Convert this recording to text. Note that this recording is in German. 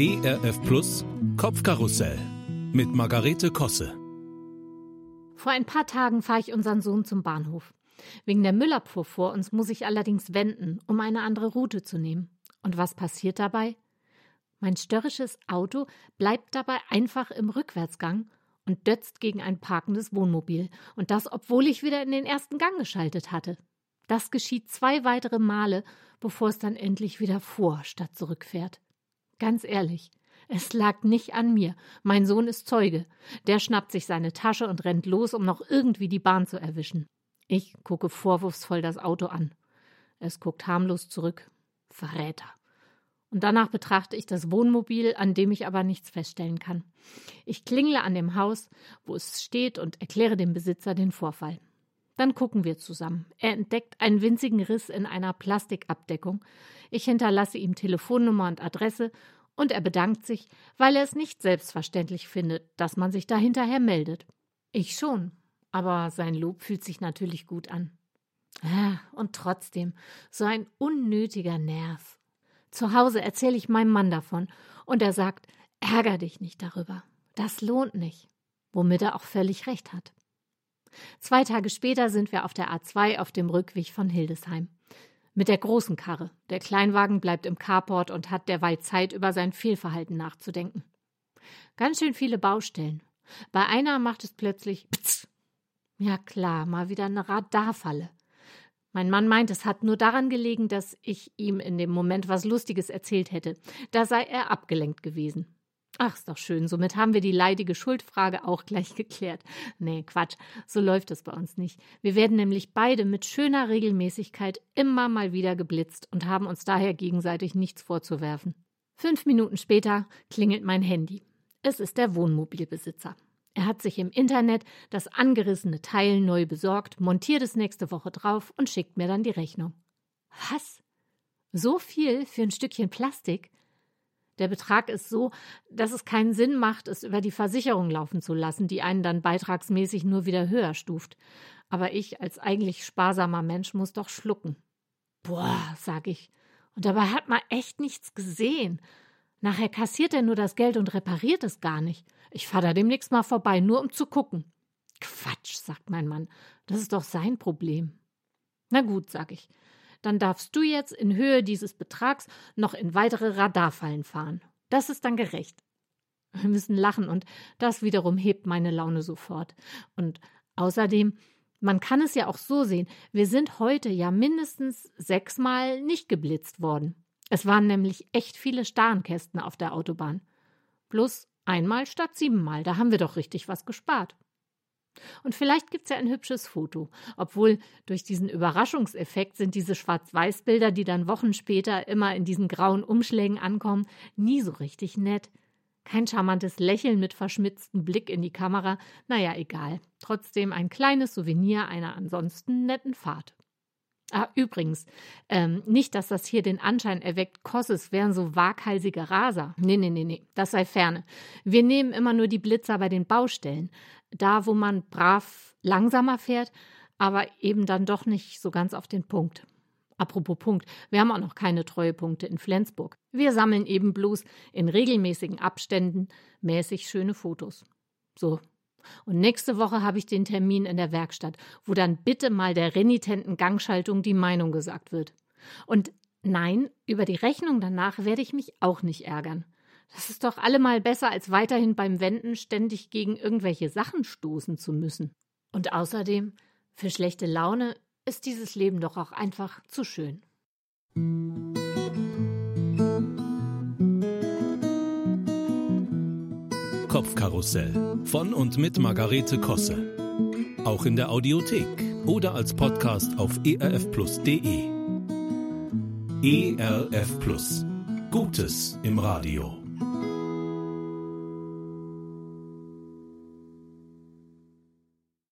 ERF Plus Kopfkarussell mit Margarete Kosse. Vor ein paar Tagen fahre ich unseren Sohn zum Bahnhof. Wegen der Müllabfuhr vor uns muss ich allerdings wenden, um eine andere Route zu nehmen. Und was passiert dabei? Mein störrisches Auto bleibt dabei einfach im Rückwärtsgang und dötzt gegen ein parkendes Wohnmobil. Und das, obwohl ich wieder in den ersten Gang geschaltet hatte. Das geschieht zwei weitere Male, bevor es dann endlich wieder vor statt zurückfährt. Ganz ehrlich, es lag nicht an mir. Mein Sohn ist Zeuge. Der schnappt sich seine Tasche und rennt los, um noch irgendwie die Bahn zu erwischen. Ich gucke vorwurfsvoll das Auto an. Es guckt harmlos zurück. Verräter. Und danach betrachte ich das Wohnmobil, an dem ich aber nichts feststellen kann. Ich klingle an dem Haus, wo es steht, und erkläre dem Besitzer den Vorfall. Dann gucken wir zusammen. Er entdeckt einen winzigen Riss in einer Plastikabdeckung. Ich hinterlasse ihm Telefonnummer und Adresse und er bedankt sich, weil er es nicht selbstverständlich findet, dass man sich da hinterher meldet. Ich schon, aber sein Lob fühlt sich natürlich gut an. Ah, und trotzdem, so ein unnötiger Nerv. Zu Hause erzähle ich meinem Mann davon und er sagt, ärger dich nicht darüber. Das lohnt nicht. Womit er auch völlig recht hat. Zwei Tage später sind wir auf der A2 auf dem Rückweg von Hildesheim. Mit der großen Karre. Der Kleinwagen bleibt im Carport und hat derweil Zeit, über sein Fehlverhalten nachzudenken. Ganz schön viele Baustellen. Bei einer macht es plötzlich Ptz. Ja klar, mal wieder eine Radarfalle. Mein Mann meint, es hat nur daran gelegen, dass ich ihm in dem Moment was Lustiges erzählt hätte. Da sei er abgelenkt gewesen. Ach, ist doch schön. Somit haben wir die leidige Schuldfrage auch gleich geklärt. Nee, Quatsch. So läuft es bei uns nicht. Wir werden nämlich beide mit schöner Regelmäßigkeit immer mal wieder geblitzt und haben uns daher gegenseitig nichts vorzuwerfen. Fünf Minuten später klingelt mein Handy. Es ist der Wohnmobilbesitzer. Er hat sich im Internet das angerissene Teil neu besorgt, montiert es nächste Woche drauf und schickt mir dann die Rechnung. Was? So viel für ein Stückchen Plastik? Der Betrag ist so, dass es keinen Sinn macht, es über die Versicherung laufen zu lassen, die einen dann beitragsmäßig nur wieder höher stuft. Aber ich als eigentlich sparsamer Mensch muss doch schlucken. Boah, sag ich. Und dabei hat man echt nichts gesehen. Nachher kassiert er nur das Geld und repariert es gar nicht. Ich fahre da demnächst mal vorbei, nur um zu gucken. Quatsch, sagt mein Mann. Das ist doch sein Problem. Na gut, sag ich dann darfst du jetzt in Höhe dieses Betrags noch in weitere Radarfallen fahren. Das ist dann gerecht. Wir müssen lachen und das wiederum hebt meine Laune sofort. Und außerdem, man kann es ja auch so sehen, wir sind heute ja mindestens sechsmal nicht geblitzt worden. Es waren nämlich echt viele Starnkästen auf der Autobahn. Plus einmal statt siebenmal, da haben wir doch richtig was gespart. Und vielleicht gibt's ja ein hübsches Foto. Obwohl durch diesen Überraschungseffekt sind diese Schwarz-Weiß-Bilder, die dann Wochen später immer in diesen grauen Umschlägen ankommen, nie so richtig nett. Kein charmantes Lächeln mit verschmitztem Blick in die Kamera. Naja, egal. Trotzdem ein kleines Souvenir einer ansonsten netten Fahrt. Ah, übrigens, ähm, nicht, dass das hier den Anschein erweckt, Kosses wären so waghalsige Raser. Nee, nee, nee, nee, das sei ferne. Wir nehmen immer nur die Blitzer bei den Baustellen. Da, wo man brav langsamer fährt, aber eben dann doch nicht so ganz auf den Punkt. Apropos Punkt, wir haben auch noch keine Treuepunkte in Flensburg. Wir sammeln eben bloß in regelmäßigen Abständen mäßig schöne Fotos. So, und nächste Woche habe ich den Termin in der Werkstatt, wo dann bitte mal der renitenten Gangschaltung die Meinung gesagt wird. Und nein, über die Rechnung danach werde ich mich auch nicht ärgern. Das ist doch allemal besser, als weiterhin beim Wenden ständig gegen irgendwelche Sachen stoßen zu müssen. Und außerdem, für schlechte Laune ist dieses Leben doch auch einfach zu schön. Kopfkarussell von und mit Margarete Kosse. Auch in der Audiothek oder als Podcast auf erfplus.de. ERF Plus. Gutes im Radio.